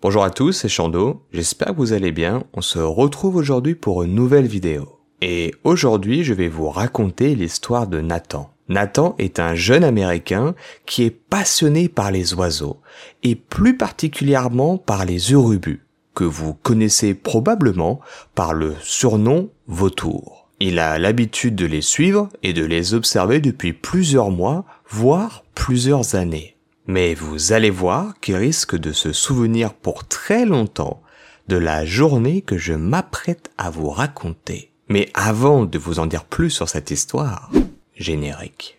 Bonjour à tous, c'est Chando, j'espère que vous allez bien, on se retrouve aujourd'hui pour une nouvelle vidéo. Et aujourd'hui je vais vous raconter l'histoire de Nathan. Nathan est un jeune américain qui est passionné par les oiseaux, et plus particulièrement par les urubus, que vous connaissez probablement par le surnom vautour. Il a l'habitude de les suivre et de les observer depuis plusieurs mois, voire plusieurs années. Mais vous allez voir qu'il risque de se souvenir pour très longtemps de la journée que je m'apprête à vous raconter. Mais avant de vous en dire plus sur cette histoire, générique.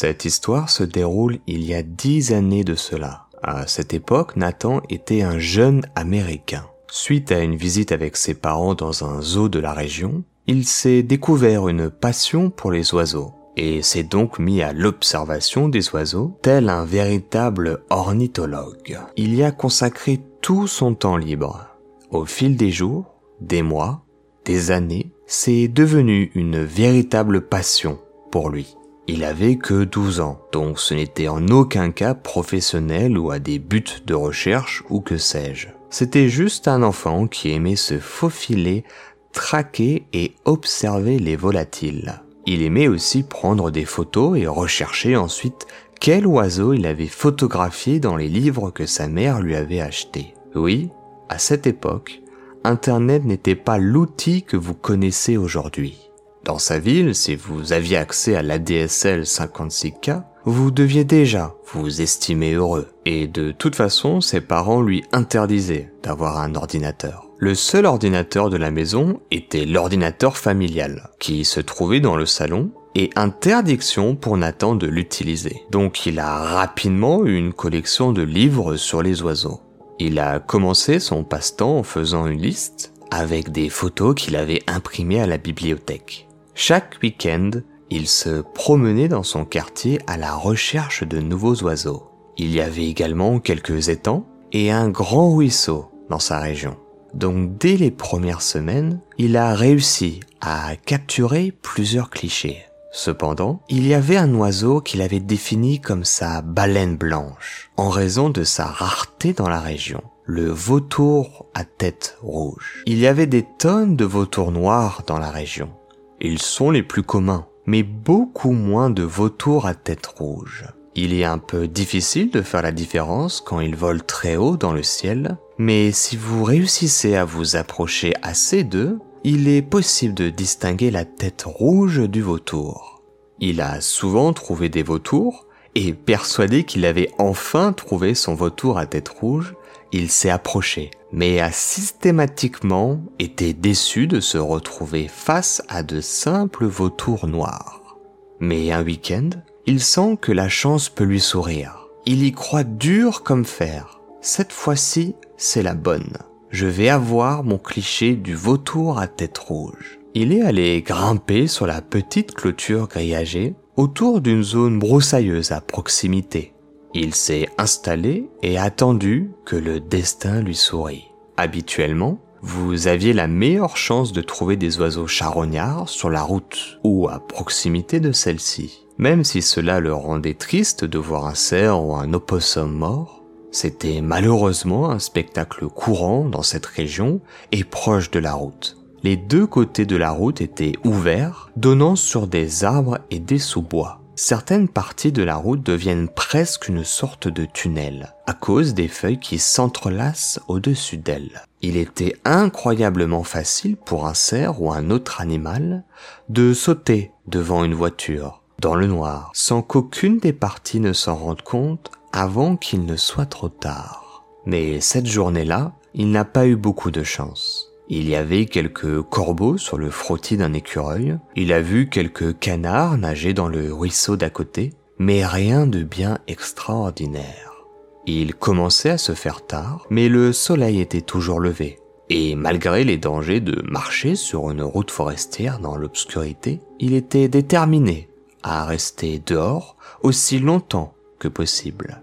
Cette histoire se déroule il y a dix années de cela. À cette époque, Nathan était un jeune Américain. Suite à une visite avec ses parents dans un zoo de la région, il s'est découvert une passion pour les oiseaux et s'est donc mis à l'observation des oiseaux, tel un véritable ornithologue. Il y a consacré tout son temps libre. Au fil des jours, des mois, des années, c'est devenu une véritable passion pour lui. Il avait que 12 ans, donc ce n'était en aucun cas professionnel ou à des buts de recherche ou que sais-je. C'était juste un enfant qui aimait se faufiler, traquer et observer les volatiles. Il aimait aussi prendre des photos et rechercher ensuite quel oiseau il avait photographié dans les livres que sa mère lui avait achetés. Oui, à cette époque, Internet n'était pas l'outil que vous connaissez aujourd'hui. Dans sa ville, si vous aviez accès à l'ADSL 56K, vous deviez déjà vous estimer heureux. Et de toute façon, ses parents lui interdisaient d'avoir un ordinateur. Le seul ordinateur de la maison était l'ordinateur familial, qui se trouvait dans le salon, et interdiction pour Nathan de l'utiliser. Donc il a rapidement eu une collection de livres sur les oiseaux. Il a commencé son passe-temps en faisant une liste avec des photos qu'il avait imprimées à la bibliothèque. Chaque week-end, il se promenait dans son quartier à la recherche de nouveaux oiseaux. Il y avait également quelques étangs et un grand ruisseau dans sa région. Donc dès les premières semaines, il a réussi à capturer plusieurs clichés. Cependant, il y avait un oiseau qu'il avait défini comme sa baleine blanche, en raison de sa rareté dans la région, le vautour à tête rouge. Il y avait des tonnes de vautours noirs dans la région, ils sont les plus communs, mais beaucoup moins de vautours à tête rouge. Il est un peu difficile de faire la différence quand ils volent très haut dans le ciel, mais si vous réussissez à vous approcher assez d'eux, il est possible de distinguer la tête rouge du vautour. Il a souvent trouvé des vautours, et persuadé qu'il avait enfin trouvé son vautour à tête rouge, il s'est approché, mais a systématiquement été déçu de se retrouver face à de simples vautours noirs. Mais un week-end, il sent que la chance peut lui sourire. Il y croit dur comme fer. Cette fois-ci, c'est la bonne. Je vais avoir mon cliché du vautour à tête rouge. Il est allé grimper sur la petite clôture grillagée autour d'une zone broussailleuse à proximité. Il s'est installé et attendu que le destin lui sourit. Habituellement, vous aviez la meilleure chance de trouver des oiseaux charognards sur la route ou à proximité de celle-ci. Même si cela le rendait triste de voir un cerf ou un opossum mort, c'était malheureusement un spectacle courant dans cette région et proche de la route. Les deux côtés de la route étaient ouverts, donnant sur des arbres et des sous-bois certaines parties de la route deviennent presque une sorte de tunnel, à cause des feuilles qui s'entrelacent au-dessus d'elles. Il était incroyablement facile pour un cerf ou un autre animal de sauter devant une voiture, dans le noir, sans qu'aucune des parties ne s'en rende compte avant qu'il ne soit trop tard. Mais cette journée-là, il n'a pas eu beaucoup de chance. Il y avait quelques corbeaux sur le frottis d'un écureuil, il a vu quelques canards nager dans le ruisseau d'à côté, mais rien de bien extraordinaire. Il commençait à se faire tard, mais le soleil était toujours levé, Et malgré les dangers de marcher sur une route forestière dans l'obscurité, il était déterminé à rester dehors aussi longtemps que possible.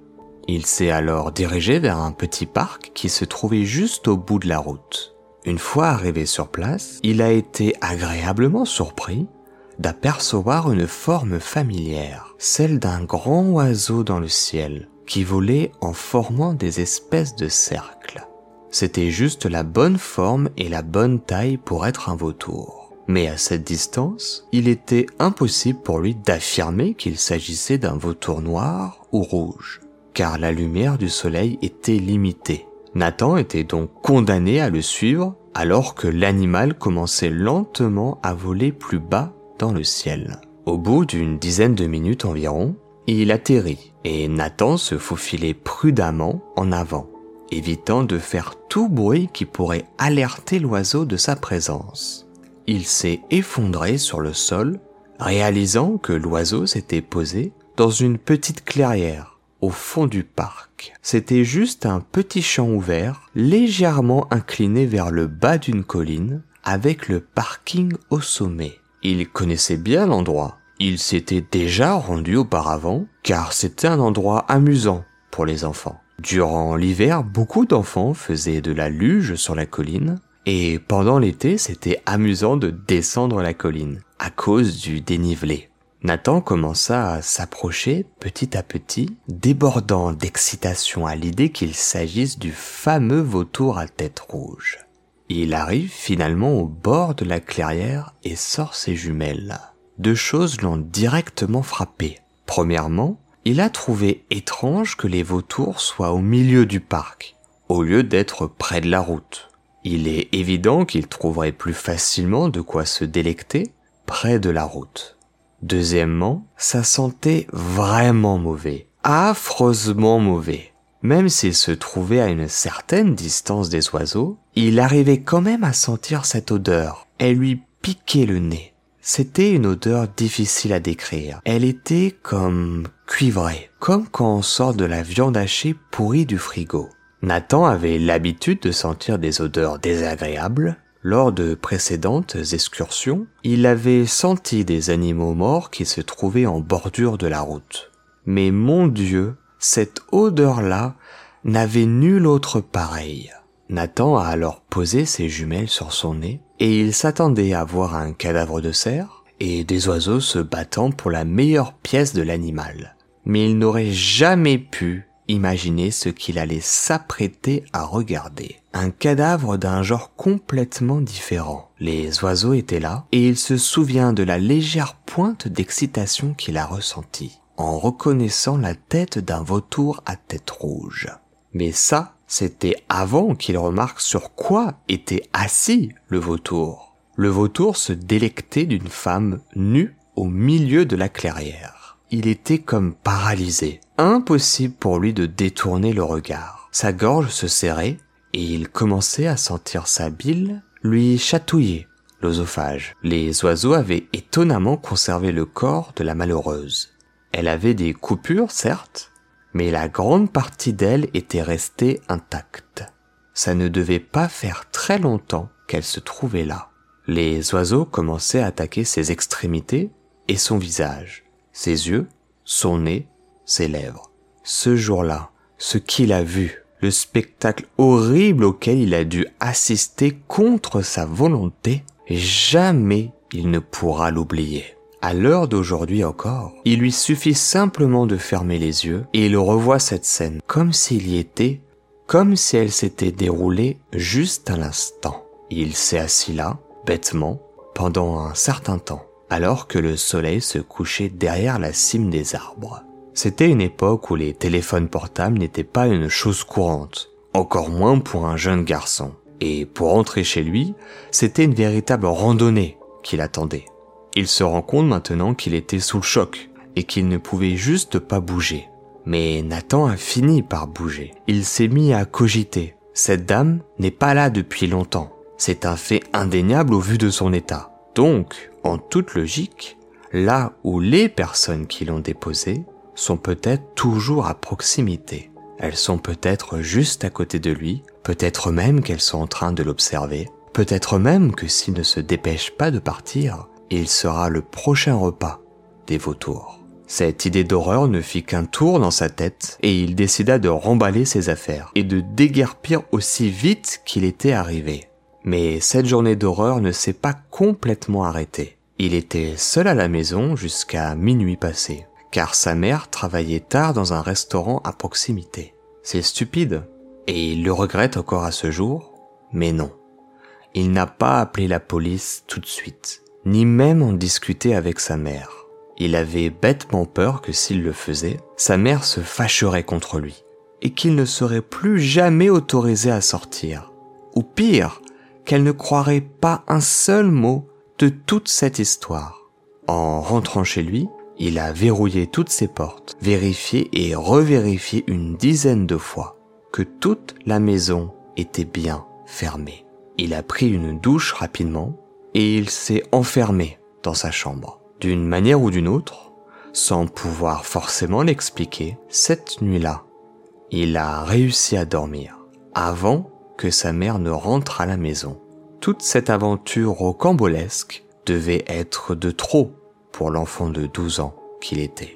Il s'est alors dirigé vers un petit parc qui se trouvait juste au bout de la route. Une fois arrivé sur place, il a été agréablement surpris d'apercevoir une forme familière, celle d'un grand oiseau dans le ciel, qui volait en formant des espèces de cercles. C'était juste la bonne forme et la bonne taille pour être un vautour. Mais à cette distance, il était impossible pour lui d'affirmer qu'il s'agissait d'un vautour noir ou rouge car la lumière du soleil était limitée. Nathan était donc condamné à le suivre alors que l'animal commençait lentement à voler plus bas dans le ciel. Au bout d'une dizaine de minutes environ, il atterrit et Nathan se faufilait prudemment en avant, évitant de faire tout bruit qui pourrait alerter l'oiseau de sa présence. Il s'est effondré sur le sol, réalisant que l'oiseau s'était posé dans une petite clairière au fond du parc. C'était juste un petit champ ouvert, légèrement incliné vers le bas d'une colline, avec le parking au sommet. Il connaissait bien l'endroit. Il s'était déjà rendu auparavant, car c'était un endroit amusant pour les enfants. Durant l'hiver, beaucoup d'enfants faisaient de la luge sur la colline, et pendant l'été, c'était amusant de descendre la colline, à cause du dénivelé. Nathan commença à s'approcher petit à petit, débordant d'excitation à l'idée qu'il s'agisse du fameux vautour à tête rouge. Il arrive finalement au bord de la clairière et sort ses jumelles. Deux choses l'ont directement frappé. Premièrement, il a trouvé étrange que les vautours soient au milieu du parc, au lieu d'être près de la route. Il est évident qu'il trouverait plus facilement de quoi se délecter près de la route. Deuxièmement, ça sentait vraiment mauvais, affreusement mauvais. Même s'il se trouvait à une certaine distance des oiseaux, il arrivait quand même à sentir cette odeur. Elle lui piquait le nez. C'était une odeur difficile à décrire. Elle était comme cuivrée, comme quand on sort de la viande hachée pourrie du frigo. Nathan avait l'habitude de sentir des odeurs désagréables, lors de précédentes excursions, il avait senti des animaux morts qui se trouvaient en bordure de la route. Mais mon Dieu, cette odeur-là n'avait nul autre pareil. Nathan a alors posé ses jumelles sur son nez et il s'attendait à voir un cadavre de cerf et des oiseaux se battant pour la meilleure pièce de l'animal. Mais il n'aurait jamais pu Imaginez ce qu'il allait s'apprêter à regarder. Un cadavre d'un genre complètement différent. Les oiseaux étaient là, et il se souvient de la légère pointe d'excitation qu'il a ressentie en reconnaissant la tête d'un vautour à tête rouge. Mais ça, c'était avant qu'il remarque sur quoi était assis le vautour. Le vautour se délectait d'une femme nue au milieu de la clairière il était comme paralysé. Impossible pour lui de détourner le regard. Sa gorge se serrait et il commençait à sentir sa bile lui chatouiller l'osophage. Les oiseaux avaient étonnamment conservé le corps de la malheureuse. Elle avait des coupures, certes, mais la grande partie d'elle était restée intacte. Ça ne devait pas faire très longtemps qu'elle se trouvait là. Les oiseaux commençaient à attaquer ses extrémités et son visage ses yeux, son nez, ses lèvres. Ce jour-là, ce qu'il a vu, le spectacle horrible auquel il a dû assister contre sa volonté, jamais il ne pourra l'oublier. À l'heure d'aujourd'hui encore, il lui suffit simplement de fermer les yeux et il revoit cette scène comme s'il y était, comme si elle s'était déroulée juste à l'instant. Il s'est assis là, bêtement, pendant un certain temps alors que le soleil se couchait derrière la cime des arbres. C'était une époque où les téléphones portables n'étaient pas une chose courante, encore moins pour un jeune garçon. Et pour rentrer chez lui, c'était une véritable randonnée qu'il attendait. Il se rend compte maintenant qu'il était sous le choc et qu'il ne pouvait juste pas bouger. Mais Nathan a fini par bouger. Il s'est mis à cogiter. Cette dame n'est pas là depuis longtemps. C'est un fait indéniable au vu de son état. Donc, en toute logique, là où les personnes qui l'ont déposé sont peut-être toujours à proximité. Elles sont peut-être juste à côté de lui, peut-être même qu'elles sont en train de l'observer, peut-être même que s'il ne se dépêche pas de partir, il sera le prochain repas des vautours. Cette idée d'horreur ne fit qu'un tour dans sa tête et il décida de remballer ses affaires et de déguerpir aussi vite qu'il était arrivé. Mais cette journée d'horreur ne s'est pas complètement arrêtée. Il était seul à la maison jusqu'à minuit passé, car sa mère travaillait tard dans un restaurant à proximité. C'est stupide, et il le regrette encore à ce jour, mais non. Il n'a pas appelé la police tout de suite, ni même en discuté avec sa mère. Il avait bêtement peur que s'il le faisait, sa mère se fâcherait contre lui et qu'il ne serait plus jamais autorisé à sortir. Ou pire, qu'elle ne croirait pas un seul mot de toute cette histoire. En rentrant chez lui, il a verrouillé toutes ses portes, vérifié et revérifié une dizaine de fois que toute la maison était bien fermée. Il a pris une douche rapidement et il s'est enfermé dans sa chambre d'une manière ou d'une autre, sans pouvoir forcément l'expliquer, cette nuit-là, il a réussi à dormir avant que sa mère ne rentre à la maison. Toute cette aventure rocambolesque devait être de trop pour l'enfant de 12 ans qu'il était.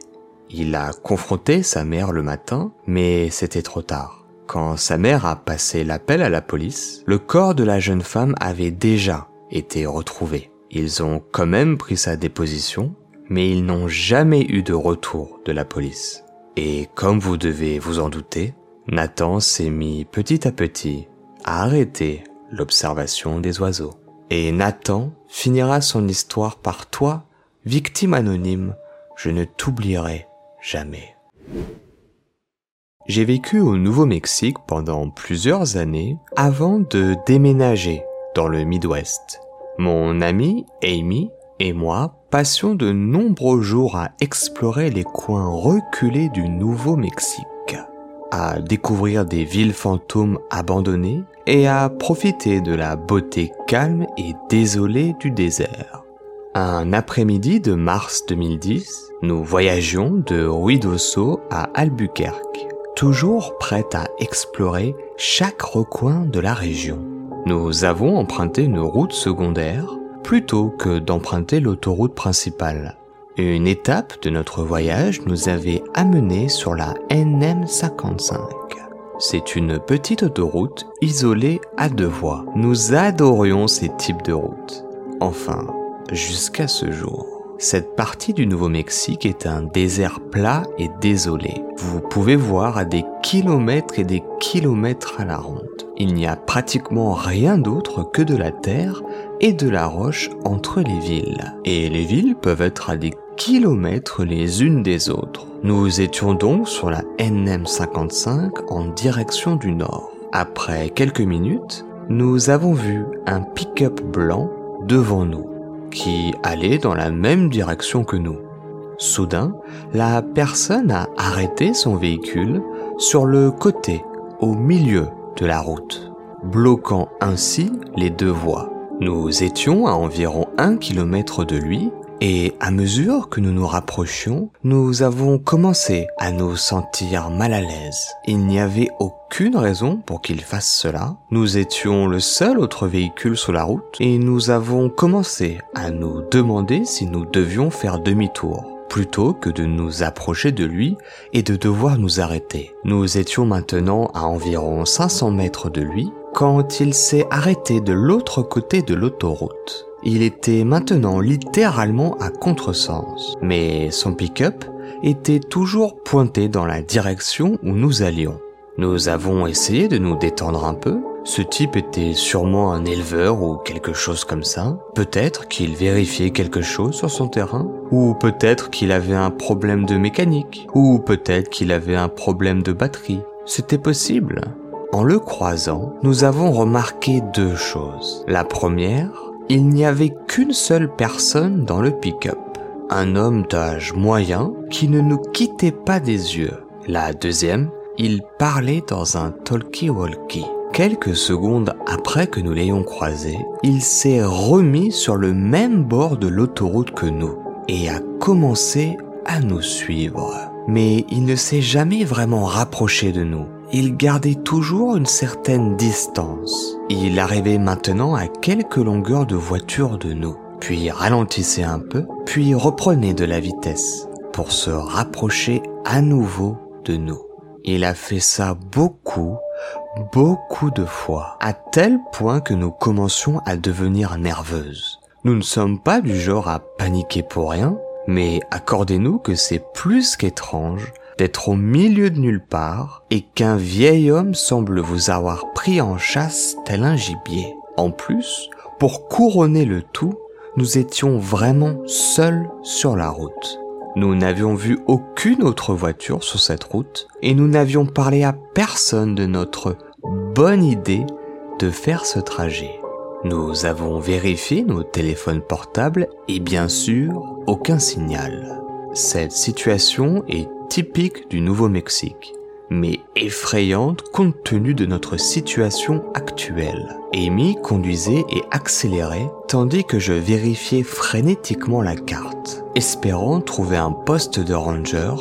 Il a confronté sa mère le matin, mais c'était trop tard. Quand sa mère a passé l'appel à la police, le corps de la jeune femme avait déjà été retrouvé. Ils ont quand même pris sa déposition, mais ils n'ont jamais eu de retour de la police. Et comme vous devez vous en douter, Nathan s'est mis petit à petit à arrêter l'observation des oiseaux. Et Nathan finira son histoire par toi, victime anonyme, je ne t'oublierai jamais. J'ai vécu au Nouveau-Mexique pendant plusieurs années avant de déménager dans le Midwest. Mon ami Amy et moi passions de nombreux jours à explorer les coins reculés du Nouveau-Mexique, à découvrir des villes fantômes abandonnées et à profiter de la beauté calme et désolée du désert. Un après-midi de mars 2010, nous voyagions de Ruidoso à Albuquerque, toujours prêts à explorer chaque recoin de la région nous avons emprunté une route secondaire plutôt que d'emprunter l'autoroute principale. Une étape de notre voyage nous avait amené sur la NM55. C'est une petite autoroute isolée à deux voies. Nous adorions ces types de routes. Enfin, jusqu'à ce jour. Cette partie du Nouveau-Mexique est un désert plat et désolé. Vous pouvez voir à des kilomètres et des kilomètres à la ronde. Il n'y a pratiquement rien d'autre que de la terre et de la roche entre les villes. Et les villes peuvent être à des kilomètres les unes des autres. Nous étions donc sur la NM55 en direction du nord. Après quelques minutes, nous avons vu un pick-up blanc devant nous qui allait dans la même direction que nous. Soudain, la personne a arrêté son véhicule sur le côté, au milieu de la route, bloquant ainsi les deux voies. Nous étions à environ un kilomètre de lui et à mesure que nous nous rapprochions, nous avons commencé à nous sentir mal à l'aise. Il n'y avait aucune raison pour qu'il fasse cela. Nous étions le seul autre véhicule sur la route et nous avons commencé à nous demander si nous devions faire demi-tour plutôt que de nous approcher de lui et de devoir nous arrêter. Nous étions maintenant à environ 500 mètres de lui quand il s'est arrêté de l'autre côté de l'autoroute. Il était maintenant littéralement à contresens, mais son pick-up était toujours pointé dans la direction où nous allions. Nous avons essayé de nous détendre un peu. Ce type était sûrement un éleveur ou quelque chose comme ça. Peut-être qu'il vérifiait quelque chose sur son terrain. Ou peut-être qu'il avait un problème de mécanique. Ou peut-être qu'il avait un problème de batterie. C'était possible. En le croisant, nous avons remarqué deux choses. La première, il n'y avait qu'une seule personne dans le pick-up. Un homme d'âge moyen qui ne nous quittait pas des yeux. La deuxième, il parlait dans un talkie-walkie. Quelques secondes après que nous l'ayons croisé, il s'est remis sur le même bord de l'autoroute que nous et a commencé à nous suivre. mais il ne s'est jamais vraiment rapproché de nous. Il gardait toujours une certaine distance. Il arrivait maintenant à quelques longueurs de voiture de nous, puis ralentissait un peu, puis reprenait de la vitesse pour se rapprocher à nouveau de nous. Il a fait ça beaucoup, beaucoup de fois, à tel point que nous commencions à devenir nerveuses. Nous ne sommes pas du genre à paniquer pour rien, mais accordez-nous que c'est plus qu'étrange au milieu de nulle part et qu'un vieil homme semble vous avoir pris en chasse tel un gibier. En plus, pour couronner le tout, nous étions vraiment seuls sur la route. Nous n'avions vu aucune autre voiture sur cette route et nous n'avions parlé à personne de notre bonne idée de faire ce trajet. Nous avons vérifié nos téléphones portables et bien sûr, aucun signal. Cette situation est typique du Nouveau-Mexique, mais effrayante compte tenu de notre situation actuelle. Amy conduisait et accélérait tandis que je vérifiais frénétiquement la carte, espérant trouver un poste de ranger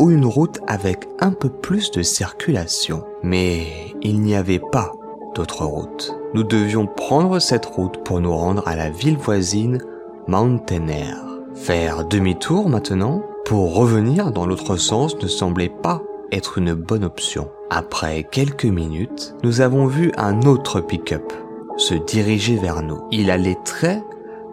ou une route avec un peu plus de circulation. Mais il n'y avait pas d'autre route. Nous devions prendre cette route pour nous rendre à la ville voisine Mountain Air. Faire demi-tour maintenant pour revenir dans l'autre sens ne semblait pas être une bonne option. Après quelques minutes, nous avons vu un autre pick-up se diriger vers nous. Il allait très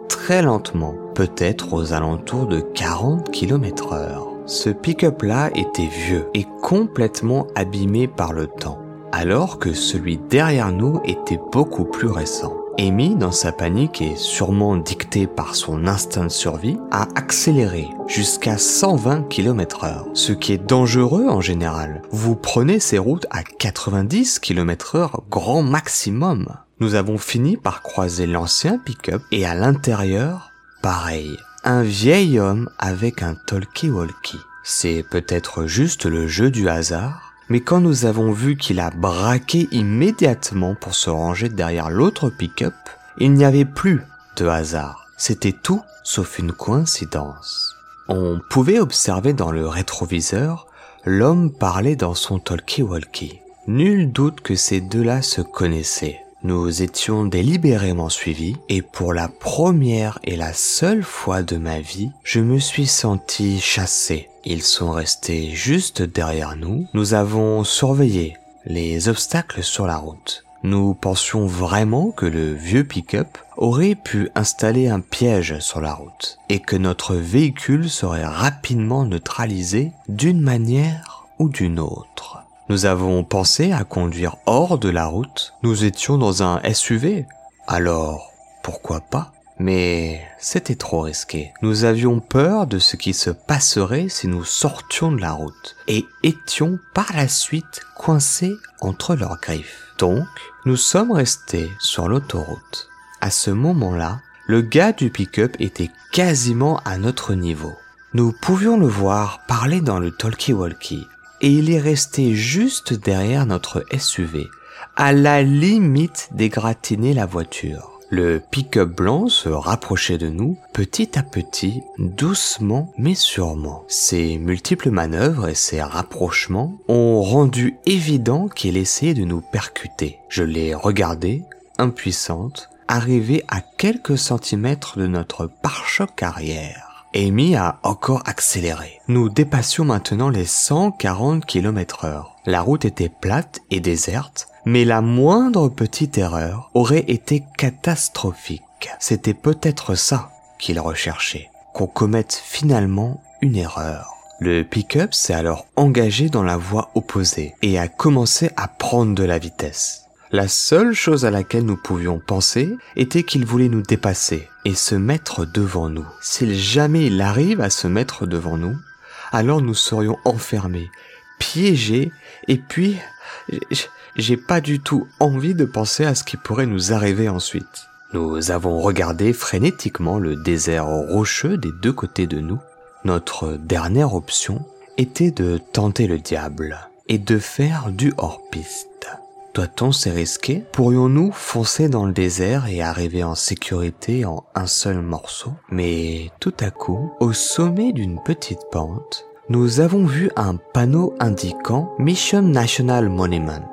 très lentement, peut-être aux alentours de 40 km heure. Ce pick-up là était vieux et complètement abîmé par le temps alors que celui derrière nous était beaucoup plus récent. Amy, dans sa panique et sûrement dictée par son instinct de survie, a accéléré jusqu'à 120 km heure, ce qui est dangereux en général. Vous prenez ces routes à 90 km heure grand maximum. Nous avons fini par croiser l'ancien pick-up et à l'intérieur, pareil, un vieil homme avec un talkie-walkie. C'est peut-être juste le jeu du hasard, mais quand nous avons vu qu'il a braqué immédiatement pour se ranger derrière l'autre pick-up, il n'y avait plus de hasard. C'était tout sauf une coïncidence. On pouvait observer dans le rétroviseur l'homme parler dans son talkie-walkie. Nul doute que ces deux-là se connaissaient. Nous étions délibérément suivis et pour la première et la seule fois de ma vie, je me suis senti chassé. Ils sont restés juste derrière nous. Nous avons surveillé les obstacles sur la route. Nous pensions vraiment que le vieux pick-up aurait pu installer un piège sur la route et que notre véhicule serait rapidement neutralisé d'une manière ou d'une autre. Nous avons pensé à conduire hors de la route. Nous étions dans un SUV. Alors, pourquoi pas? Mais c'était trop risqué. Nous avions peur de ce qui se passerait si nous sortions de la route et étions par la suite coincés entre leurs griffes. Donc, nous sommes restés sur l'autoroute. À ce moment-là, le gars du pick-up était quasiment à notre niveau. Nous pouvions le voir parler dans le talkie-walkie et il est resté juste derrière notre SUV, à la limite d'égratiner la voiture. Le pick-up blanc se rapprochait de nous petit à petit, doucement mais sûrement. Ses multiples manœuvres et ses rapprochements ont rendu évident qu'il essayait de nous percuter. Je l'ai regardé, impuissante, arriver à quelques centimètres de notre pare-choc arrière. Amy a encore accéléré. Nous dépassions maintenant les 140 km heure. La route était plate et déserte, mais la moindre petite erreur aurait été catastrophique. C'était peut-être ça qu'il recherchait, qu'on commette finalement une erreur. Le pick-up s'est alors engagé dans la voie opposée et a commencé à prendre de la vitesse. La seule chose à laquelle nous pouvions penser était qu'il voulait nous dépasser et se mettre devant nous. S'il jamais il arrive à se mettre devant nous, alors nous serions enfermés, piégés, et puis j'ai pas du tout envie de penser à ce qui pourrait nous arriver ensuite. Nous avons regardé frénétiquement le désert rocheux des deux côtés de nous. Notre dernière option était de tenter le diable et de faire du hors-piste. Doit-on se risquer? Pourrions-nous foncer dans le désert et arriver en sécurité en un seul morceau? Mais tout à coup, au sommet d'une petite pente, nous avons vu un panneau indiquant Mission National Monument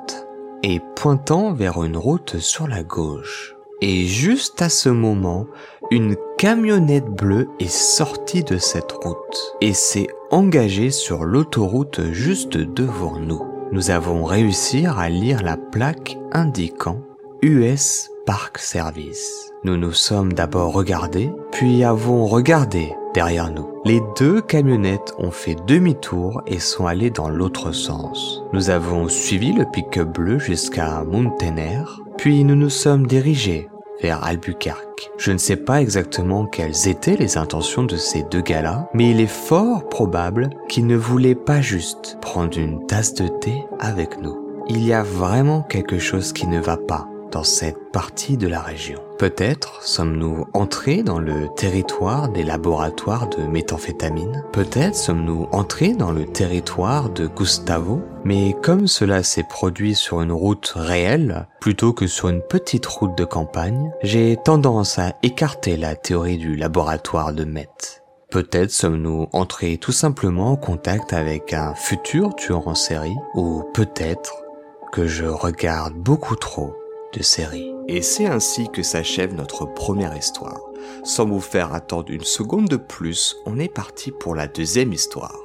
et pointant vers une route sur la gauche. Et juste à ce moment, une camionnette bleue est sortie de cette route et s'est engagée sur l'autoroute juste devant nous. Nous avons réussi à lire la plaque indiquant US Park Service. Nous nous sommes d'abord regardés, puis avons regardé derrière nous. Les deux camionnettes ont fait demi-tour et sont allées dans l'autre sens. Nous avons suivi le pick-up bleu jusqu'à Mountainer, puis nous nous sommes dirigés vers Albuquerque. Je ne sais pas exactement quelles étaient les intentions de ces deux gars-là, mais il est fort probable qu'ils ne voulaient pas juste prendre une tasse de thé avec nous. Il y a vraiment quelque chose qui ne va pas dans cette partie de la région. Peut-être sommes-nous entrés dans le territoire des laboratoires de méthamphétamine. Peut-être sommes-nous entrés dans le territoire de Gustavo. Mais comme cela s'est produit sur une route réelle plutôt que sur une petite route de campagne, j'ai tendance à écarter la théorie du laboratoire de Met. Peut-être sommes-nous entrés tout simplement en contact avec un futur tueur en série, ou peut-être que je regarde beaucoup trop série. Et c'est ainsi que s'achève notre première histoire. Sans vous faire attendre une seconde de plus, on est parti pour la deuxième histoire.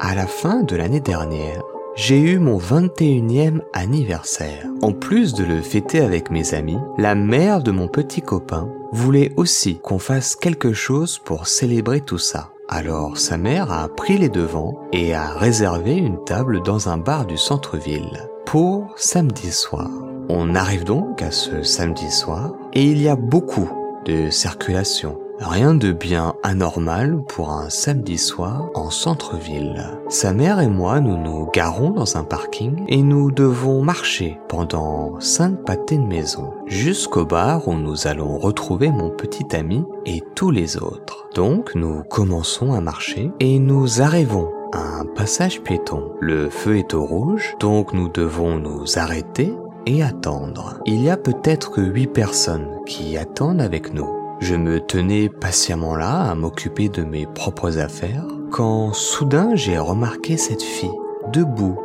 À la fin de l'année dernière, j'ai eu mon 21e anniversaire. En plus de le fêter avec mes amis, la mère de mon petit copain voulait aussi qu'on fasse quelque chose pour célébrer tout ça. Alors sa mère a pris les devants et a réservé une table dans un bar du centre-ville pour samedi soir. On arrive donc à ce samedi soir et il y a beaucoup de circulation. Rien de bien anormal pour un samedi soir en centre-ville. Sa mère et moi, nous nous garons dans un parking et nous devons marcher pendant cinq pâtés de maison jusqu'au bar où nous allons retrouver mon petit ami et tous les autres. Donc, nous commençons à marcher et nous arrivons un passage piéton. Le feu est au rouge, donc nous devons nous arrêter et attendre. Il y a peut-être huit personnes qui attendent avec nous. Je me tenais patiemment là à m'occuper de mes propres affaires quand soudain j'ai remarqué cette fille debout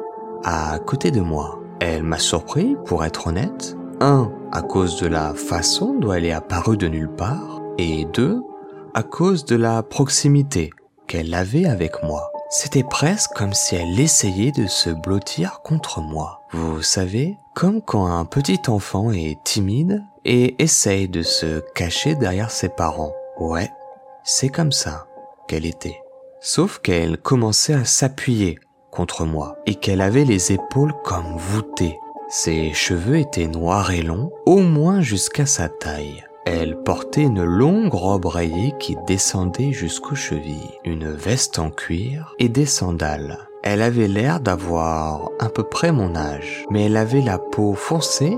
à côté de moi. Elle m'a surpris pour être honnête. Un, à cause de la façon dont elle est apparue de nulle part et deux, à cause de la proximité qu'elle avait avec moi. C'était presque comme si elle essayait de se blottir contre moi. Vous savez, comme quand un petit enfant est timide et essaye de se cacher derrière ses parents. Ouais, c'est comme ça qu'elle était. Sauf qu'elle commençait à s'appuyer contre moi et qu'elle avait les épaules comme voûtées. Ses cheveux étaient noirs et longs, au moins jusqu'à sa taille. Elle portait une longue robe rayée qui descendait jusqu'aux chevilles, une veste en cuir et des sandales. Elle avait l'air d'avoir à peu près mon âge, mais elle avait la peau foncée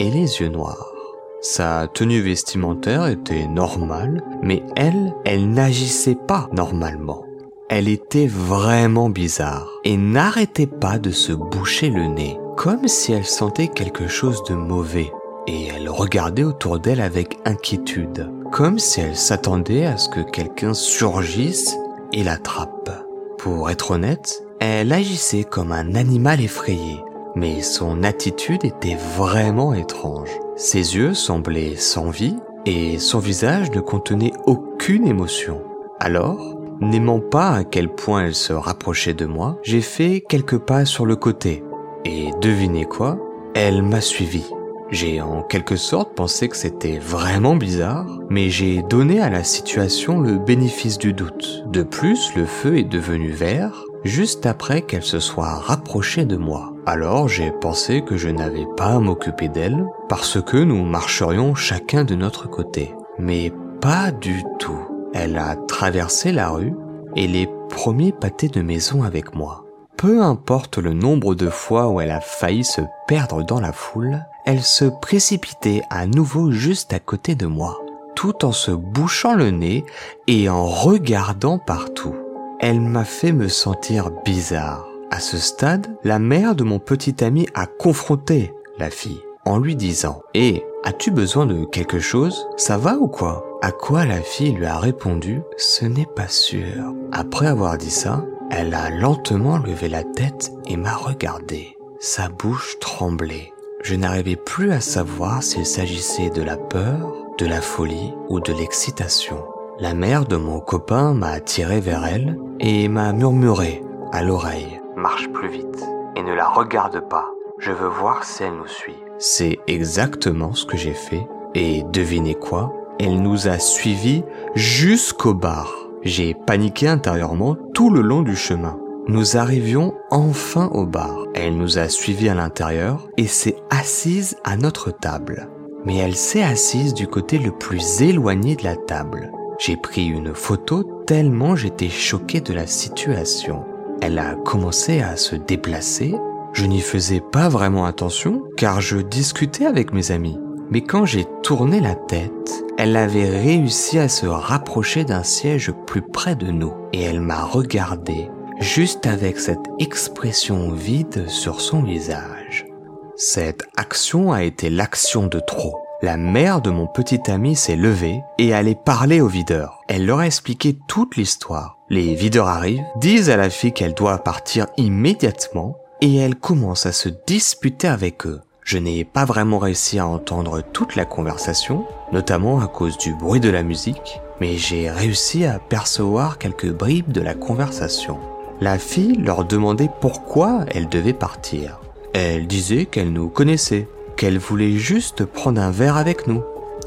et les yeux noirs. Sa tenue vestimentaire était normale, mais elle, elle n'agissait pas normalement. Elle était vraiment bizarre et n'arrêtait pas de se boucher le nez, comme si elle sentait quelque chose de mauvais et elle regardait autour d'elle avec inquiétude, comme si elle s'attendait à ce que quelqu'un surgisse et l'attrape. Pour être honnête, elle agissait comme un animal effrayé, mais son attitude était vraiment étrange. Ses yeux semblaient sans vie et son visage ne contenait aucune émotion. Alors, n'aimant pas à quel point elle se rapprochait de moi, j'ai fait quelques pas sur le côté. Et devinez quoi? Elle m'a suivi. J'ai en quelque sorte pensé que c'était vraiment bizarre, mais j'ai donné à la situation le bénéfice du doute. De plus, le feu est devenu vert juste après qu'elle se soit rapprochée de moi. Alors j'ai pensé que je n'avais pas à m'occuper d'elle parce que nous marcherions chacun de notre côté. Mais pas du tout. Elle a traversé la rue et les premiers pâtés de maison avec moi. Peu importe le nombre de fois où elle a failli se perdre dans la foule, elle se précipitait à nouveau juste à côté de moi, tout en se bouchant le nez et en regardant partout. Elle m'a fait me sentir bizarre. À ce stade, la mère de mon petit ami a confronté la fille en lui disant ⁇ Eh, As-tu besoin de quelque chose? Ça va ou quoi? À quoi la fille lui a répondu Ce n'est pas sûr. Après avoir dit ça, elle a lentement levé la tête et m'a regardé. Sa bouche tremblait. Je n'arrivais plus à savoir s'il s'agissait de la peur, de la folie ou de l'excitation. La mère de mon copain m'a attiré vers elle et m'a murmuré à l'oreille. Marche plus vite et ne la regarde pas. Je veux voir si elle nous suit. C'est exactement ce que j'ai fait. Et devinez quoi? Elle nous a suivis jusqu'au bar. J'ai paniqué intérieurement tout le long du chemin. Nous arrivions enfin au bar. Elle nous a suivis à l'intérieur et s'est assise à notre table. Mais elle s'est assise du côté le plus éloigné de la table. J'ai pris une photo tellement j'étais choqué de la situation. Elle a commencé à se déplacer. Je n'y faisais pas vraiment attention car je discutais avec mes amis. Mais quand j'ai tourné la tête, elle avait réussi à se rapprocher d'un siège plus près de nous et elle m'a regardé juste avec cette expression vide sur son visage. Cette action a été l'action de trop la mère de mon petit ami s'est levée et allait parler aux videurs. Elle leur a expliqué toute l'histoire. Les videurs arrivent, disent à la fille qu'elle doit partir immédiatement et elle commence à se disputer avec eux. Je n'ai pas vraiment réussi à entendre toute la conversation, notamment à cause du bruit de la musique, mais j'ai réussi à percevoir quelques bribes de la conversation. La fille leur demandait pourquoi elle devait partir. Elle disait qu'elle nous connaissait qu'elle voulait juste prendre un verre avec nous.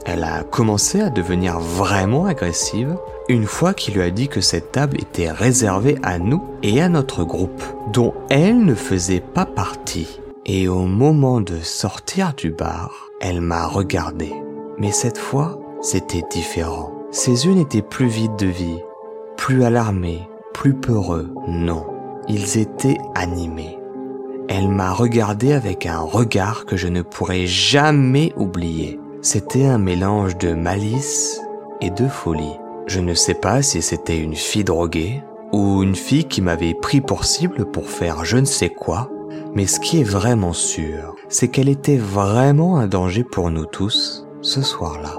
Elle a commencé à devenir vraiment agressive une fois qu'il lui a dit que cette table était réservée à nous et à notre groupe, dont elle ne faisait pas partie. Et au moment de sortir du bar, elle m'a regardé. Mais cette fois, c'était différent. Ses yeux n'étaient plus vides de vie, plus alarmés, plus peureux. Non, ils étaient animés. Elle m'a regardé avec un regard que je ne pourrai jamais oublier. C'était un mélange de malice et de folie. Je ne sais pas si c'était une fille droguée ou une fille qui m'avait pris pour cible pour faire je ne sais quoi, mais ce qui est vraiment sûr, c'est qu'elle était vraiment un danger pour nous tous ce soir-là.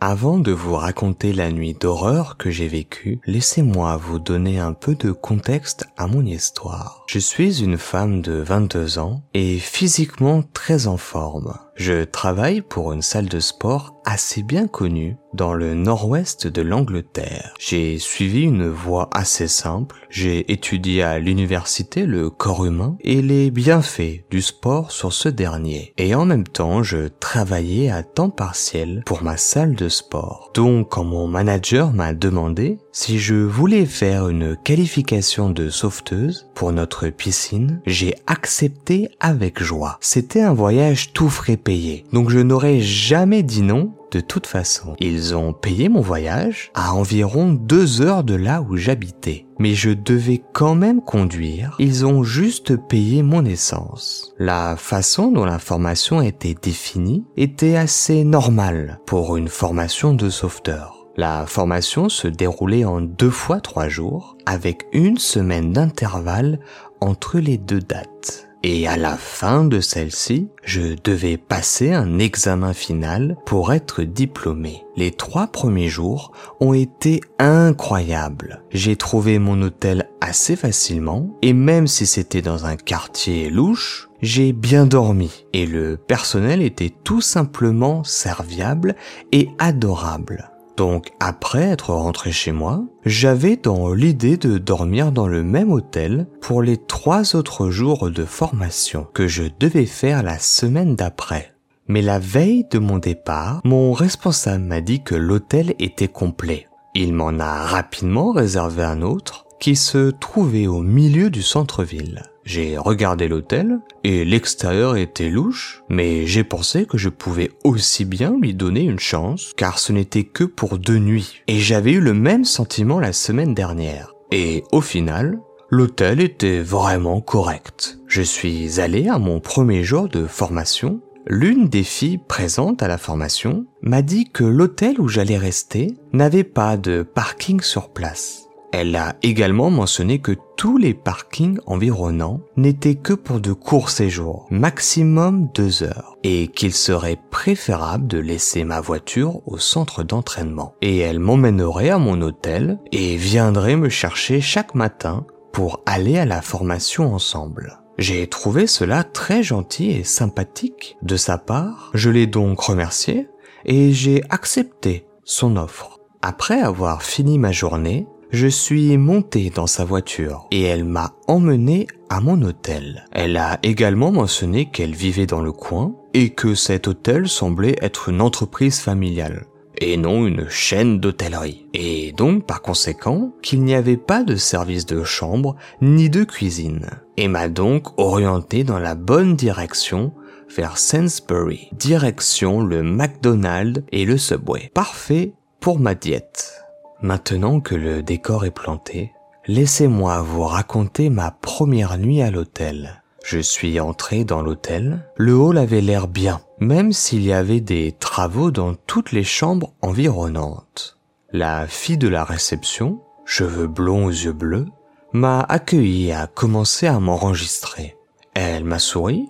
Avant de vous raconter la nuit d'horreur que j'ai vécue, laissez-moi vous donner un peu de contexte à mon histoire. Je suis une femme de 22 ans et physiquement très en forme. Je travaille pour une salle de sport assez bien connue dans le nord-ouest de l'Angleterre. J'ai suivi une voie assez simple. J'ai étudié à l'université le corps humain et les bienfaits du sport sur ce dernier. Et en même temps, je travaillais à temps partiel pour ma salle de sport. Donc, quand mon manager m'a demandé si je voulais faire une qualification de sauveteuse pour notre piscine, j'ai accepté avec joie. C'était un voyage tout frais payé, donc je n'aurais jamais dit non de toute façon. Ils ont payé mon voyage à environ deux heures de là où j'habitais. Mais je devais quand même conduire. Ils ont juste payé mon essence. La façon dont la formation était définie était assez normale pour une formation de sauveteur. La formation se déroulait en deux fois trois jours, avec une semaine d'intervalle entre les deux dates. Et à la fin de celle-ci, je devais passer un examen final pour être diplômé. Les trois premiers jours ont été incroyables. J'ai trouvé mon hôtel assez facilement et même si c'était dans un quartier louche, j'ai bien dormi et le personnel était tout simplement serviable et adorable. Donc après être rentré chez moi, j'avais dans l'idée de dormir dans le même hôtel pour les trois autres jours de formation que je devais faire la semaine d'après. Mais la veille de mon départ, mon responsable m'a dit que l'hôtel était complet. Il m'en a rapidement réservé un autre qui se trouvait au milieu du centre-ville. J'ai regardé l'hôtel et l'extérieur était louche, mais j'ai pensé que je pouvais aussi bien lui donner une chance car ce n'était que pour deux nuits. Et j'avais eu le même sentiment la semaine dernière. Et au final, l'hôtel était vraiment correct. Je suis allé à mon premier jour de formation. L'une des filles présentes à la formation m'a dit que l'hôtel où j'allais rester n'avait pas de parking sur place. Elle a également mentionné que tous les parkings environnants n'étaient que pour de courts séjours, maximum deux heures, et qu'il serait préférable de laisser ma voiture au centre d'entraînement. Et elle m'emmènerait à mon hôtel et viendrait me chercher chaque matin pour aller à la formation ensemble. J'ai trouvé cela très gentil et sympathique de sa part. Je l'ai donc remercié et j'ai accepté son offre. Après avoir fini ma journée, je suis monté dans sa voiture et elle m'a emmené à mon hôtel. Elle a également mentionné qu'elle vivait dans le coin et que cet hôtel semblait être une entreprise familiale et non une chaîne d'hôtellerie. Et donc, par conséquent, qu'il n'y avait pas de service de chambre ni de cuisine. Et m'a donc orienté dans la bonne direction vers Sainsbury, direction le McDonald's et le Subway. Parfait pour ma diète. Maintenant que le décor est planté, laissez-moi vous raconter ma première nuit à l'hôtel. Je suis entré dans l'hôtel, le hall avait l'air bien, même s'il y avait des travaux dans toutes les chambres environnantes. La fille de la réception, cheveux blonds aux yeux bleus, m'a accueilli et a commencé à m'enregistrer. Elle m'a souri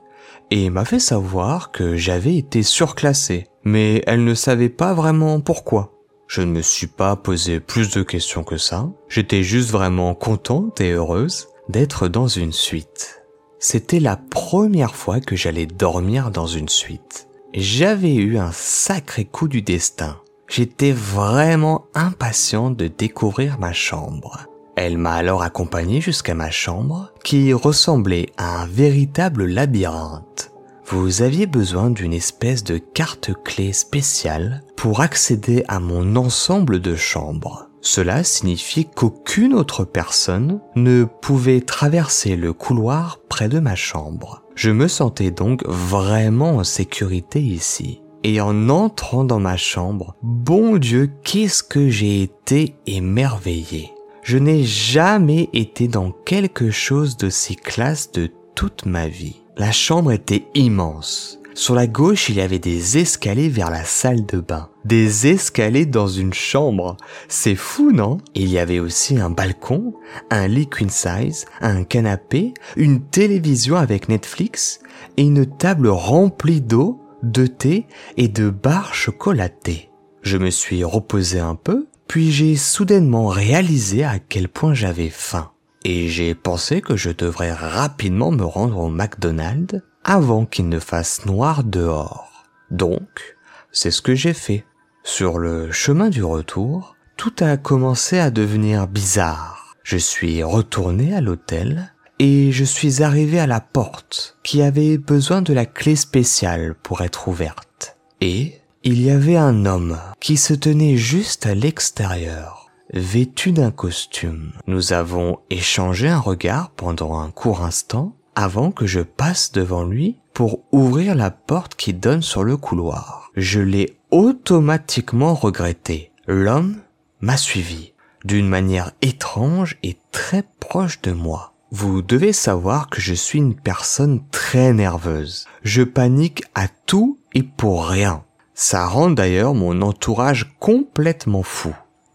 et m'a fait savoir que j'avais été surclassé, mais elle ne savait pas vraiment pourquoi. Je ne me suis pas posé plus de questions que ça. J'étais juste vraiment contente et heureuse d'être dans une suite. C'était la première fois que j'allais dormir dans une suite. J'avais eu un sacré coup du destin. J'étais vraiment impatient de découvrir ma chambre. Elle m'a alors accompagné jusqu'à ma chambre, qui ressemblait à un véritable labyrinthe vous aviez besoin d'une espèce de carte clé spéciale pour accéder à mon ensemble de chambres. Cela signifiait qu'aucune autre personne ne pouvait traverser le couloir près de ma chambre. Je me sentais donc vraiment en sécurité ici. Et en entrant dans ma chambre, bon Dieu, qu'est-ce que j'ai été émerveillé. Je n'ai jamais été dans quelque chose de si classe de toute ma vie. La chambre était immense. Sur la gauche, il y avait des escaliers vers la salle de bain. Des escaliers dans une chambre. C'est fou, non? Il y avait aussi un balcon, un lit queen size, un canapé, une télévision avec Netflix et une table remplie d'eau, de thé et de barres chocolatées. Je me suis reposé un peu, puis j'ai soudainement réalisé à quel point j'avais faim et j'ai pensé que je devrais rapidement me rendre au McDonald's avant qu'il ne fasse noir dehors. Donc, c'est ce que j'ai fait. Sur le chemin du retour, tout a commencé à devenir bizarre. Je suis retourné à l'hôtel et je suis arrivé à la porte qui avait besoin de la clé spéciale pour être ouverte. Et il y avait un homme qui se tenait juste à l'extérieur vêtu d'un costume. Nous avons échangé un regard pendant un court instant avant que je passe devant lui pour ouvrir la porte qui donne sur le couloir. Je l'ai automatiquement regretté. L'homme m'a suivi d'une manière étrange et très proche de moi. Vous devez savoir que je suis une personne très nerveuse. Je panique à tout et pour rien. Ça rend d'ailleurs mon entourage complètement fou.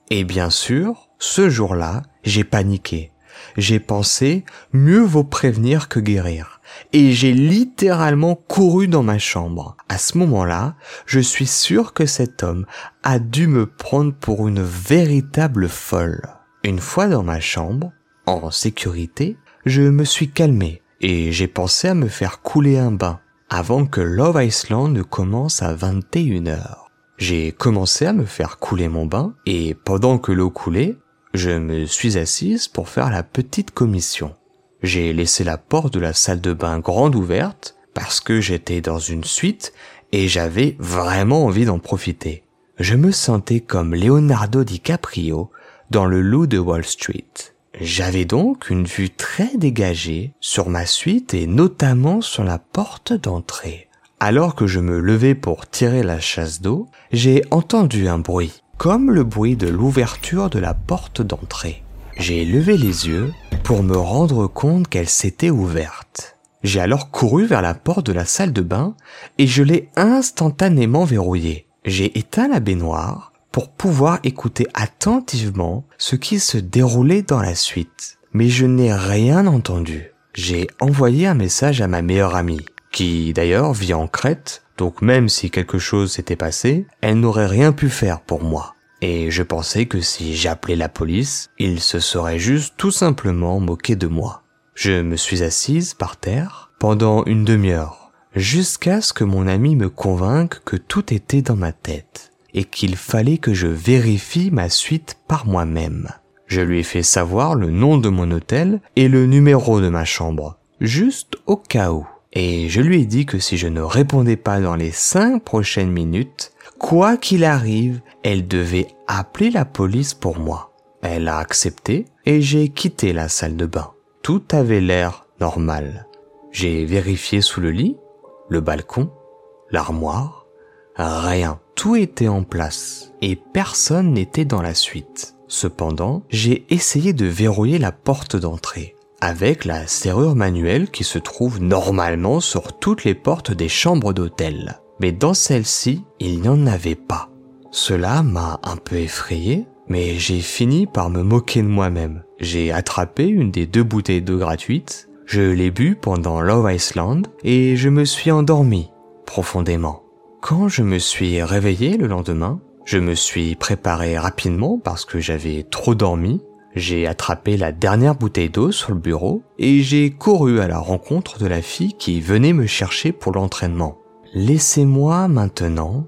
Et bien sûr, ce jour-là, j'ai paniqué. J'ai pensé, mieux vaut prévenir que guérir. Et j'ai littéralement couru dans ma chambre. À ce moment-là, je suis sûr que cet homme a dû me prendre pour une véritable folle. Une fois dans ma chambre, en sécurité, je me suis calmé et j'ai pensé à me faire couler un bain avant que Love Island ne commence à 21 heures. J'ai commencé à me faire couler mon bain et pendant que l'eau coulait, je me suis assise pour faire la petite commission. J'ai laissé la porte de la salle de bain grande ouverte parce que j'étais dans une suite et j'avais vraiment envie d'en profiter. Je me sentais comme Leonardo DiCaprio dans le loup de Wall Street. J'avais donc une vue très dégagée sur ma suite et notamment sur la porte d'entrée. Alors que je me levais pour tirer la chasse d'eau, j'ai entendu un bruit, comme le bruit de l'ouverture de la porte d'entrée. J'ai levé les yeux pour me rendre compte qu'elle s'était ouverte. J'ai alors couru vers la porte de la salle de bain et je l'ai instantanément verrouillée. J'ai éteint la baignoire, pour pouvoir écouter attentivement ce qui se déroulait dans la suite. Mais je n'ai rien entendu. J'ai envoyé un message à ma meilleure amie, qui d'ailleurs vit en Crète, donc même si quelque chose s'était passé, elle n'aurait rien pu faire pour moi. Et je pensais que si j'appelais la police, il se serait juste tout simplement moqué de moi. Je me suis assise par terre pendant une demi-heure, jusqu'à ce que mon ami me convainque que tout était dans ma tête et qu'il fallait que je vérifie ma suite par moi-même. Je lui ai fait savoir le nom de mon hôtel et le numéro de ma chambre, juste au cas où. Et je lui ai dit que si je ne répondais pas dans les cinq prochaines minutes, quoi qu'il arrive, elle devait appeler la police pour moi. Elle a accepté et j'ai quitté la salle de bain. Tout avait l'air normal. J'ai vérifié sous le lit, le balcon, l'armoire. Rien. Tout était en place et personne n'était dans la suite. Cependant, j'ai essayé de verrouiller la porte d'entrée avec la serrure manuelle qui se trouve normalement sur toutes les portes des chambres d'hôtel. Mais dans celle-ci, il n'y en avait pas. Cela m'a un peu effrayé, mais j'ai fini par me moquer de moi-même. J'ai attrapé une des deux bouteilles d'eau gratuites, je l'ai bu pendant Love Island et je me suis endormi profondément. Quand je me suis réveillé le lendemain, je me suis préparé rapidement parce que j'avais trop dormi j'ai attrapé la dernière bouteille d'eau sur le bureau et j'ai couru à la rencontre de la fille qui venait me chercher pour l'entraînement. Laissez-moi maintenant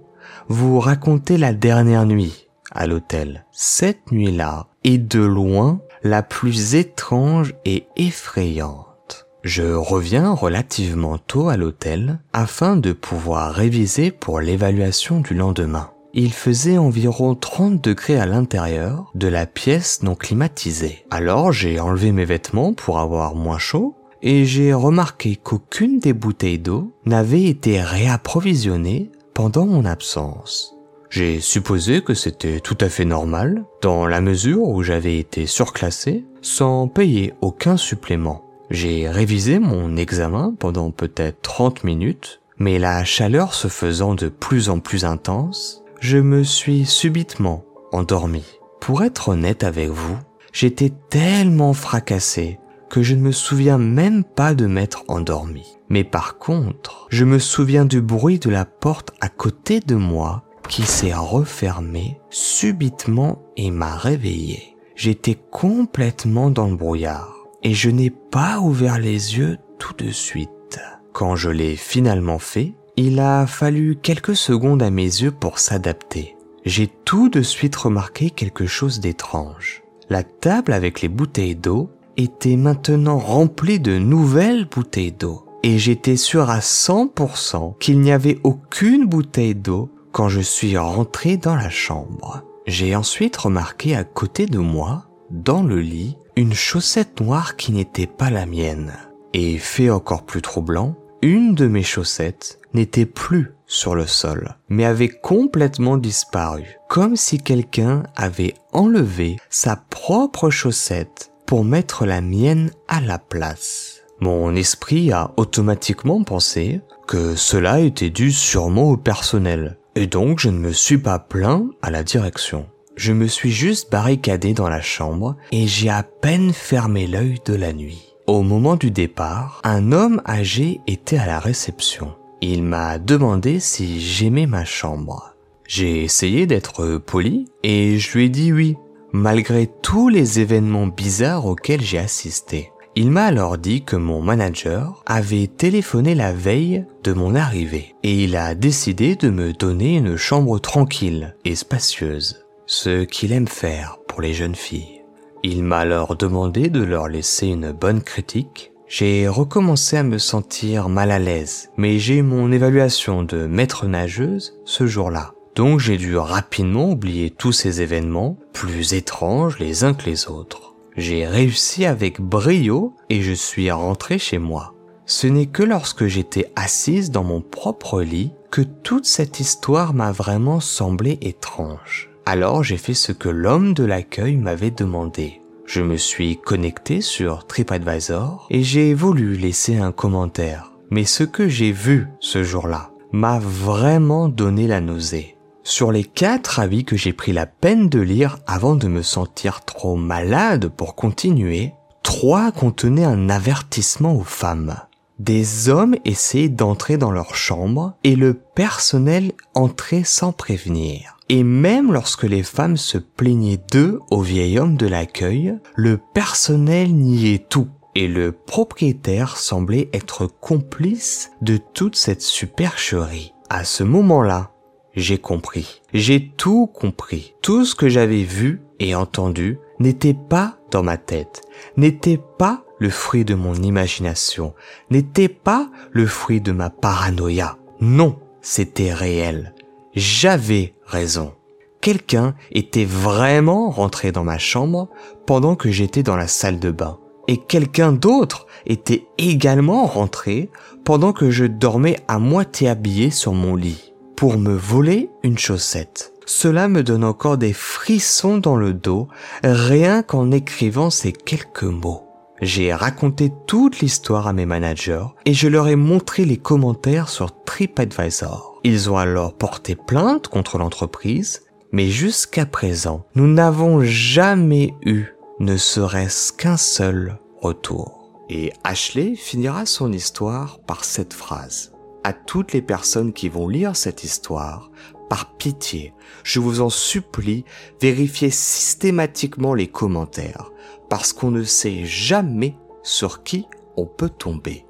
vous raconter la dernière nuit à l'hôtel. Cette nuit-là est de loin la plus étrange et effrayante. Je reviens relativement tôt à l'hôtel afin de pouvoir réviser pour l'évaluation du lendemain. Il faisait environ 30 degrés à l'intérieur de la pièce non climatisée. Alors j'ai enlevé mes vêtements pour avoir moins chaud et j'ai remarqué qu'aucune des bouteilles d'eau n'avait été réapprovisionnée pendant mon absence. J'ai supposé que c'était tout à fait normal dans la mesure où j'avais été surclassé sans payer aucun supplément. J'ai révisé mon examen pendant peut-être 30 minutes, mais la chaleur se faisant de plus en plus intense, je me suis subitement endormi. Pour être honnête avec vous, j'étais tellement fracassé que je ne me souviens même pas de m'être endormi. Mais par contre, je me souviens du bruit de la porte à côté de moi qui s'est refermée subitement et m'a réveillé. J'étais complètement dans le brouillard et je n'ai pas ouvert les yeux tout de suite. Quand je l'ai finalement fait, il a fallu quelques secondes à mes yeux pour s'adapter. J'ai tout de suite remarqué quelque chose d'étrange. La table avec les bouteilles d'eau était maintenant remplie de nouvelles bouteilles d'eau. Et j'étais sûr à 100% qu'il n'y avait aucune bouteille d'eau quand je suis rentré dans la chambre. J'ai ensuite remarqué à côté de moi, dans le lit, une chaussette noire qui n'était pas la mienne. Et fait encore plus troublant, une de mes chaussettes n'était plus sur le sol, mais avait complètement disparu, comme si quelqu'un avait enlevé sa propre chaussette pour mettre la mienne à la place. Mon esprit a automatiquement pensé que cela était dû sûrement au personnel, et donc je ne me suis pas plaint à la direction. Je me suis juste barricadé dans la chambre et j'ai à peine fermé l'œil de la nuit. Au moment du départ, un homme âgé était à la réception. Il m'a demandé si j'aimais ma chambre. J'ai essayé d'être poli et je lui ai dit oui, malgré tous les événements bizarres auxquels j'ai assisté. Il m'a alors dit que mon manager avait téléphoné la veille de mon arrivée et il a décidé de me donner une chambre tranquille et spacieuse, ce qu'il aime faire pour les jeunes filles. Il m'a alors demandé de leur laisser une bonne critique. J'ai recommencé à me sentir mal à l'aise, mais j'ai eu mon évaluation de maître nageuse ce jour-là. Donc j'ai dû rapidement oublier tous ces événements, plus étranges les uns que les autres. J'ai réussi avec brio et je suis rentré chez moi. Ce n'est que lorsque j'étais assise dans mon propre lit que toute cette histoire m'a vraiment semblé étrange. Alors j'ai fait ce que l'homme de l'accueil m'avait demandé. Je me suis connecté sur TripAdvisor et j'ai voulu laisser un commentaire. Mais ce que j'ai vu ce jour-là m'a vraiment donné la nausée. Sur les quatre avis que j'ai pris la peine de lire avant de me sentir trop malade pour continuer, trois contenaient un avertissement aux femmes. Des hommes essayaient d'entrer dans leur chambre et le personnel entrait sans prévenir. Et même lorsque les femmes se plaignaient d'eux au vieil homme de l'accueil, le personnel niait tout. Et le propriétaire semblait être complice de toute cette supercherie. À ce moment-là, j'ai compris. J'ai tout compris. Tout ce que j'avais vu et entendu n'était pas dans ma tête, n'était pas le fruit de mon imagination, n'était pas le fruit de ma paranoïa. Non, c'était réel. J'avais raison. Quelqu'un était vraiment rentré dans ma chambre pendant que j'étais dans la salle de bain. Et quelqu'un d'autre était également rentré pendant que je dormais à moitié habillé sur mon lit pour me voler une chaussette. Cela me donne encore des frissons dans le dos, rien qu'en écrivant ces quelques mots. J'ai raconté toute l'histoire à mes managers et je leur ai montré les commentaires sur TripAdvisor. Ils ont alors porté plainte contre l'entreprise, mais jusqu'à présent, nous n'avons jamais eu ne serait-ce qu'un seul retour. Et Ashley finira son histoire par cette phrase à toutes les personnes qui vont lire cette histoire, par pitié, je vous en supplie, vérifiez systématiquement les commentaires, parce qu'on ne sait jamais sur qui on peut tomber.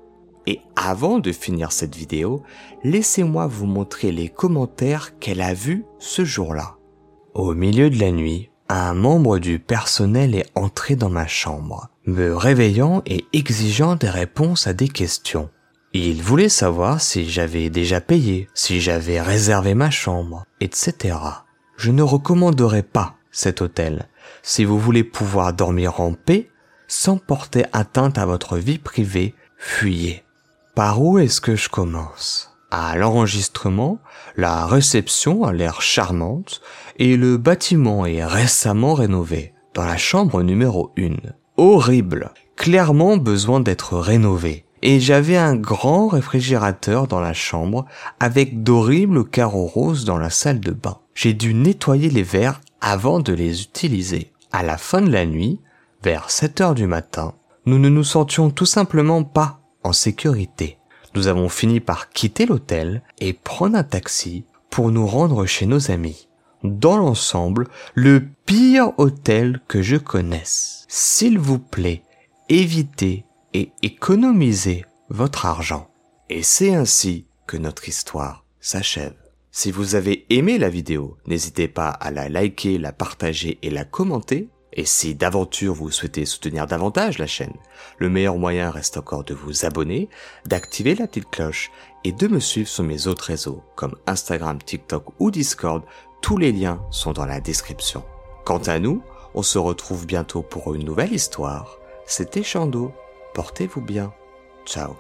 Et avant de finir cette vidéo, laissez-moi vous montrer les commentaires qu'elle a vus ce jour-là. Au milieu de la nuit, un membre du personnel est entré dans ma chambre, me réveillant et exigeant des réponses à des questions. Il voulait savoir si j'avais déjà payé, si j'avais réservé ma chambre, etc. Je ne recommanderais pas cet hôtel. Si vous voulez pouvoir dormir en paix, sans porter atteinte à votre vie privée, fuyez. Par où est-ce que je commence? À l'enregistrement, la réception a l'air charmante et le bâtiment est récemment rénové. Dans la chambre numéro 1. Horrible. Clairement besoin d'être rénové et j'avais un grand réfrigérateur dans la chambre avec d'horribles carreaux roses dans la salle de bain. J'ai dû nettoyer les verres avant de les utiliser. À la fin de la nuit, vers 7 heures du matin, nous ne nous sentions tout simplement pas en sécurité. Nous avons fini par quitter l'hôtel et prendre un taxi pour nous rendre chez nos amis. Dans l'ensemble, le pire hôtel que je connaisse. S'il vous plaît, évitez et économisez votre argent. Et c'est ainsi que notre histoire s'achève. Si vous avez aimé la vidéo, n'hésitez pas à la liker, la partager et la commenter. Et si d'aventure vous souhaitez soutenir davantage la chaîne, le meilleur moyen reste encore de vous abonner, d'activer la petite cloche et de me suivre sur mes autres réseaux comme Instagram, TikTok ou Discord. Tous les liens sont dans la description. Quant à nous, on se retrouve bientôt pour une nouvelle histoire. C'était Chando. Portez-vous bien. Ciao.